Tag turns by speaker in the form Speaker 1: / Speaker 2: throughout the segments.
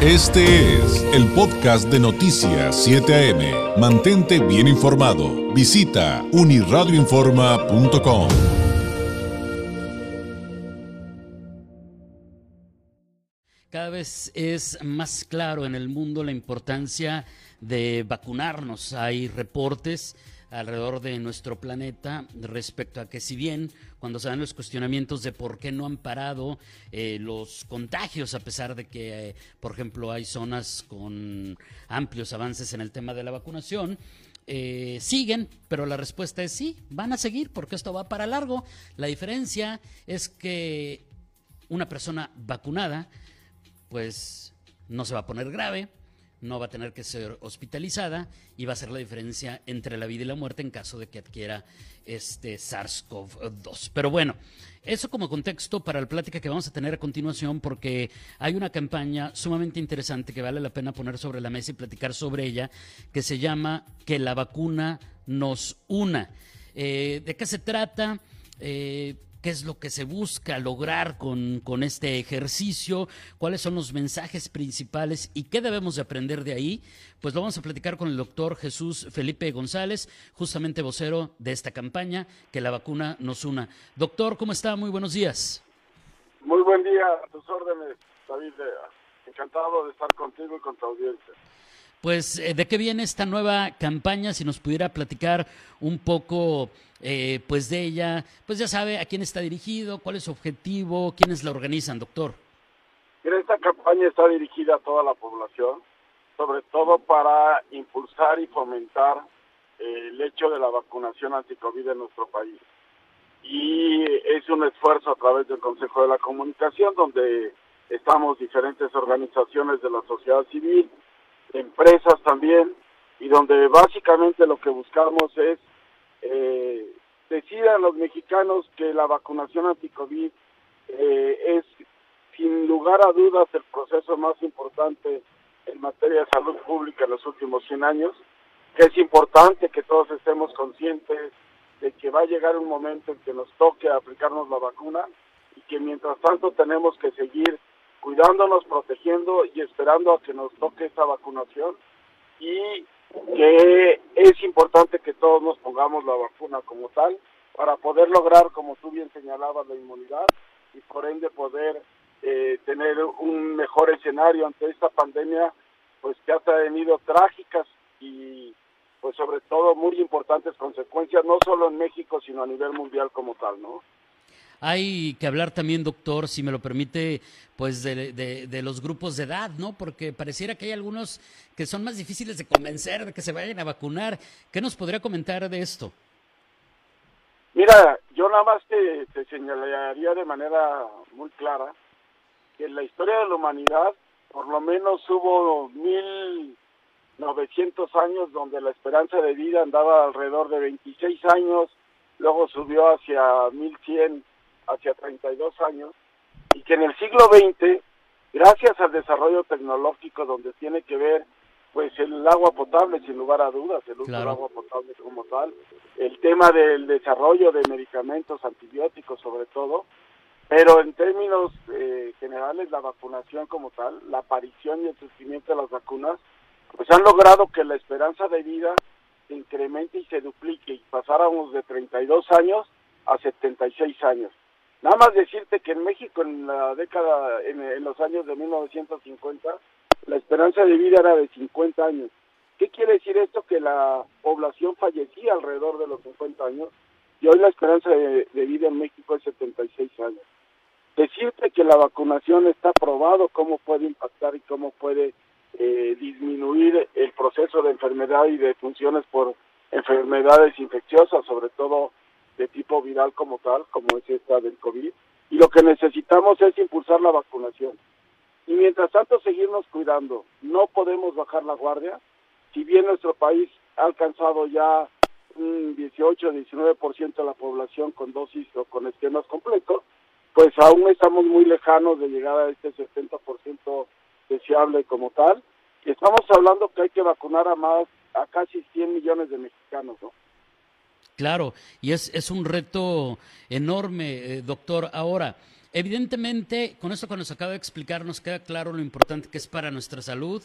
Speaker 1: Este es el podcast de Noticias 7 AM. Mantente bien informado. Visita uniradioinforma.com.
Speaker 2: Cada vez es más claro en el mundo la importancia de vacunarnos. Hay reportes alrededor de nuestro planeta respecto a que si bien cuando se dan los cuestionamientos de por qué no han parado eh, los contagios a pesar de que, eh, por ejemplo, hay zonas con amplios avances en el tema de la vacunación, eh, siguen, pero la respuesta es sí, van a seguir porque esto va para largo. La diferencia es que una persona vacunada, pues no se va a poner grave, no va a tener que ser hospitalizada y va a ser la diferencia entre la vida y la muerte en caso de que adquiera este SARS-CoV-2. Pero bueno, eso como contexto para la plática que vamos a tener a continuación porque hay una campaña sumamente interesante que vale la pena poner sobre la mesa y platicar sobre ella que se llama Que la vacuna nos una. Eh, ¿De qué se trata? Eh, qué es lo que se busca lograr con, con, este ejercicio, cuáles son los mensajes principales y qué debemos de aprender de ahí, pues lo vamos a platicar con el doctor Jesús Felipe González, justamente vocero de esta campaña, que la vacuna nos una. Doctor, ¿cómo está? Muy buenos días.
Speaker 3: Muy buen día, a tus órdenes, David. Encantado de estar contigo y con tu audiencia.
Speaker 2: Pues, eh, ¿de qué viene esta nueva campaña? Si nos pudiera platicar un poco eh, pues de ella, pues ya sabe a quién está dirigido, cuál es su objetivo, quiénes la organizan, doctor.
Speaker 3: esta campaña está dirigida a toda la población, sobre todo para impulsar y fomentar eh, el hecho de la vacunación anticovid en nuestro país. Y es un esfuerzo a través del Consejo de la Comunicación, donde estamos diferentes organizaciones de la sociedad civil, empresas también, y donde básicamente lo que buscamos es eh, decidan los mexicanos que la vacunación anti-COVID eh, es sin lugar a dudas el proceso más importante en materia de salud pública en los últimos 100 años, que es importante que todos estemos conscientes de que va a llegar un momento en que nos toque aplicarnos la vacuna y que mientras tanto tenemos que seguir cuidándonos, protegiendo y esperando a que nos toque esa vacunación y que es importante que todos nos pongamos la vacuna como tal para poder lograr, como tú bien señalabas, la inmunidad y por ende poder eh, tener un mejor escenario ante esta pandemia, pues que ha tenido trágicas y pues sobre todo muy importantes consecuencias, no solo en México, sino a nivel mundial como tal, ¿no?
Speaker 2: Hay que hablar también, doctor, si me lo permite, pues de, de, los grupos de edad, ¿no? Porque pareciera que hay algunos que son más difíciles de convencer de que se vayan a vacunar. ¿Qué nos podría comentar de esto?
Speaker 3: Mira, yo nada más te, te señalaría de manera muy clara que en la historia de la humanidad por lo menos hubo mil novecientos años donde la esperanza de vida andaba alrededor de 26 años, luego subió hacia 1100 hacia 32 años y que en el siglo XX, gracias al desarrollo tecnológico donde tiene que ver pues el agua potable sin lugar a dudas, el uso del agua potable como tal, el tema del desarrollo de medicamentos antibióticos sobre todo, pero en términos eh, generales la vacunación como tal, la aparición y el surgimiento de las vacunas, pues han logrado que la esperanza de vida se incremente y se duplique y pasáramos de 32 años a 76 años. Nada más decirte que en México en la década, en, los años de 1950, la esperanza de vida era de 50 años. ¿Qué quiere decir esto? Que la población fallecía alrededor de los 50 años y hoy la esperanza de, vida en México es 76 años. Decirte que la vacunación está probado cómo puede impactar y cómo puede eh, disminuir el proceso de enfermedad y de funciones por enfermedades infecciosas, sobre todo de tipo viral como tal, como es esta del COVID, y lo que necesitamos es impulsar la vacunación. Y mientras tanto seguirnos cuidando, no podemos bajar la guardia, si bien nuestro país ha alcanzado ya un 18-19% de la población con dosis o con esquemas completos, pues aún estamos muy lejanos de llegar a este 70% deseable como tal, y estamos hablando que hay que vacunar a más, a casi 100 millones de mexicanos, ¿no?
Speaker 2: Claro, y es, es un reto enorme, eh, doctor. Ahora, Evidentemente, con esto que nos acaba de explicar, nos queda claro lo importante que es para nuestra salud,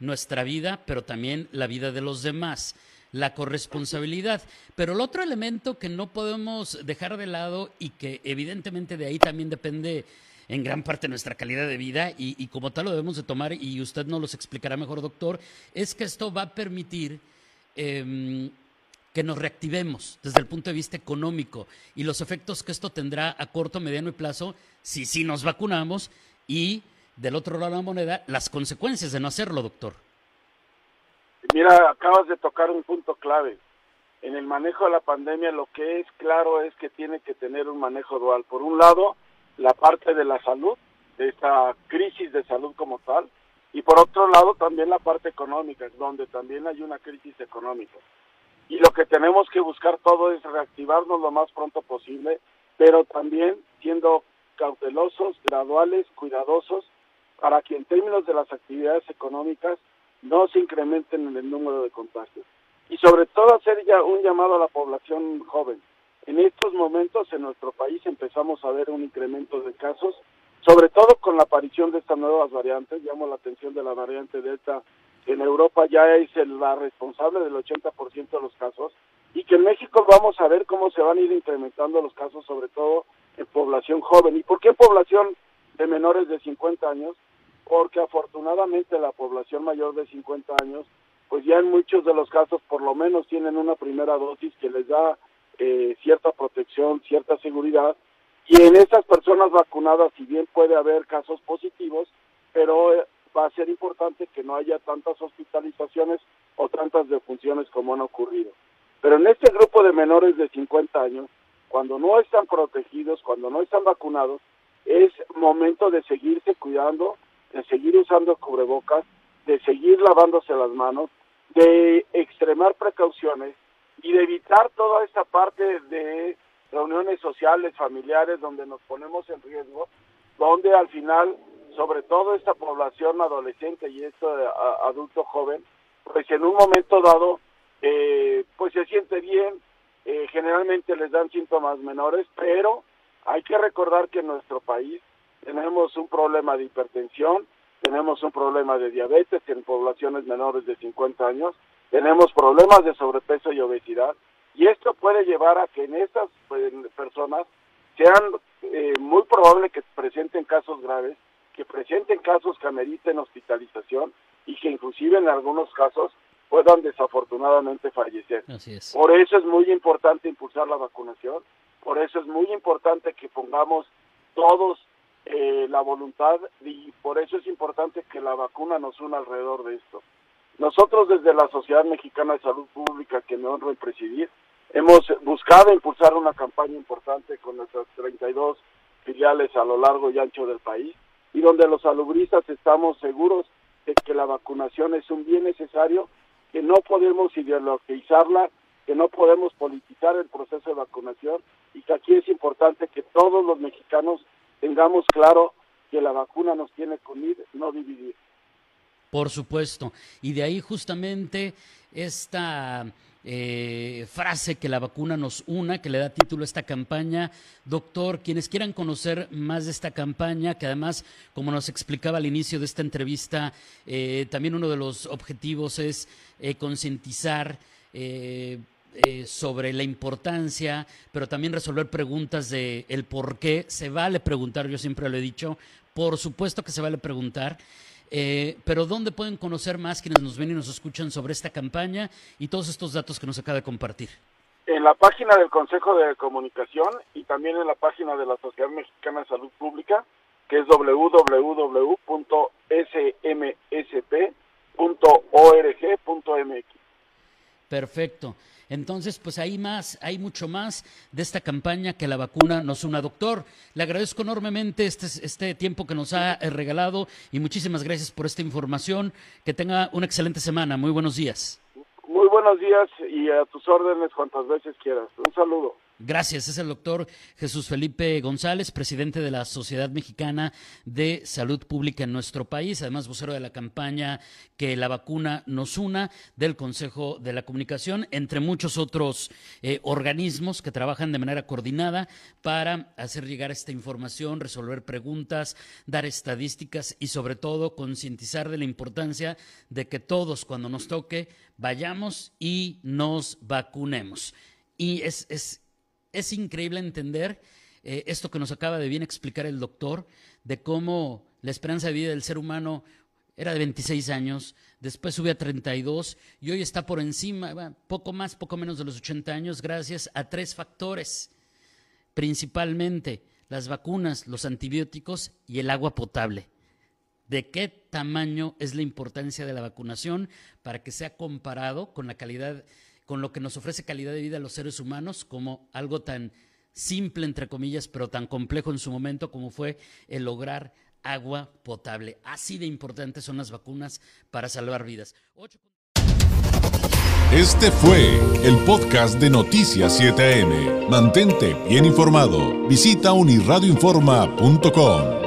Speaker 2: nuestra vida, pero también la vida de los demás, la corresponsabilidad. Pero el otro elemento que no podemos dejar de lado y que evidentemente de ahí también depende en gran parte nuestra calidad de vida y, como tal lo debemos de tomar y usted nos los explicará mejor, doctor, es que esto va a permitir em, que nos reactivemos desde el punto de vista económico y los efectos que esto tendrá a corto, mediano y plazo si sí nos vacunamos y del otro lado de la moneda las consecuencias de no hacerlo, doctor.
Speaker 3: Mira, acabas de tocar un punto clave. En el manejo de la pandemia lo que es claro es que tiene que tener un manejo dual. Por un lado, la parte de la salud, de esta crisis de salud como tal, y por otro lado también la parte económica, donde también hay una crisis económica. Y lo que tenemos que buscar todo es reactivarnos lo más pronto posible, pero también siendo cautelosos, graduales, cuidadosos, para que en términos de las actividades económicas no se incrementen en el número de contagios. Y sobre todo hacer ya un llamado a la población joven. En estos momentos en nuestro país empezamos a ver un incremento de casos, sobre todo la aparición de estas nuevas variantes. Llamo la atención de la variante Delta, que en Europa ya es la responsable del 80% de los casos, y que en México vamos a ver cómo se van a ir incrementando los casos, sobre todo en población joven. ¿Y por qué población de menores de 50 años? Porque afortunadamente la población mayor de 50 años, pues ya en muchos de los casos por lo menos tienen una primera dosis que les da eh, cierta protección, cierta seguridad. Y en estas personas vacunadas, si bien puede haber casos positivos, pero eh, va a ser importante que no haya tantas hospitalizaciones o tantas defunciones como han ocurrido. Pero en este grupo de menores de 50 años, cuando no están protegidos, cuando no están vacunados, es momento de seguirse cuidando, de seguir usando cubrebocas, de seguir lavándose las manos, de extremar precauciones y de evitar toda esta parte de reuniones sociales, familiares, donde nos ponemos en riesgo, donde al final, sobre todo esta población adolescente y este adulto joven, pues en un momento dado, eh, pues se siente bien, eh, generalmente les dan síntomas menores, pero hay que recordar que en nuestro país tenemos un problema de hipertensión, tenemos un problema de diabetes en poblaciones menores de 50 años, tenemos problemas de sobrepeso y obesidad y esto puede llevar a que en estas pues, personas sean eh, muy probable que presenten casos graves, que presenten casos que ameriten hospitalización y que inclusive en algunos casos puedan desafortunadamente fallecer. Por eso es muy importante impulsar la vacunación, por eso es muy importante que pongamos todos eh, la voluntad y por eso es importante que la vacuna nos una alrededor de esto. Nosotros desde la Sociedad Mexicana de Salud Pública, que me honro en presidir, hemos buscado impulsar una campaña importante con nuestras 32 filiales a lo largo y ancho del país y donde los salubristas estamos seguros de que la vacunación es un bien necesario, que no podemos ideologizarla, que no podemos politizar el proceso de vacunación y que aquí es importante que todos los mexicanos tengamos claro que la vacuna nos tiene que unir, no dividir.
Speaker 2: Por supuesto. Y de ahí justamente esta eh, frase que la vacuna nos una, que le da título a esta campaña. Doctor, quienes quieran conocer más de esta campaña, que además, como nos explicaba al inicio de esta entrevista, eh, también uno de los objetivos es eh, concientizar. sobre la importancia, pero también resolver preguntas de el por qué. Se vale preguntar, yo siempre lo he dicho, por supuesto que se vale preguntar. Eh, pero ¿dónde pueden conocer más quienes nos ven y nos escuchan sobre esta campaña y todos estos datos que nos acaba de compartir?
Speaker 3: En la página del Consejo de Comunicación y también en la página de la Sociedad Mexicana de Salud Pública, que es www.smsp.org.mx.
Speaker 2: Perfecto. Entonces, pues hay más, hay mucho más de esta campaña que la vacuna nos una. Doctor, le agradezco enormemente este, este tiempo que nos ha eh, regalado y muchísimas gracias por esta información. Que tenga una excelente semana. Muy buenos días.
Speaker 3: Muy buenos días y a tus órdenes cuantas veces quieras. Un saludo.
Speaker 2: Gracias. Es el doctor Jesús Felipe González, presidente de la Sociedad Mexicana de Salud Pública en nuestro país, además vocero de la campaña Que la vacuna nos una del Consejo de la Comunicación, entre muchos otros eh, organismos que trabajan de manera coordinada para hacer llegar esta información, resolver preguntas, dar estadísticas y sobre todo concientizar de la importancia de que todos cuando nos toque vayamos y nos vacunemos. Y es, es es increíble entender eh, esto que nos acaba de bien explicar el doctor, de cómo la esperanza de vida del ser humano era de 26 años, después subió a 32 y hoy está por encima, poco más, poco menos de los 80 años, gracias a tres factores, principalmente las vacunas, los antibióticos y el agua potable. ¿De qué tamaño es la importancia de la vacunación para que sea comparado con la calidad con lo que nos ofrece calidad de vida a los seres humanos como algo tan simple, entre comillas, pero tan complejo en su momento como fue el lograr agua potable. Así de importantes son las vacunas para salvar vidas.
Speaker 1: Este fue el podcast de Noticias 7am. Mantente bien informado. Visita unirradioinforma.com.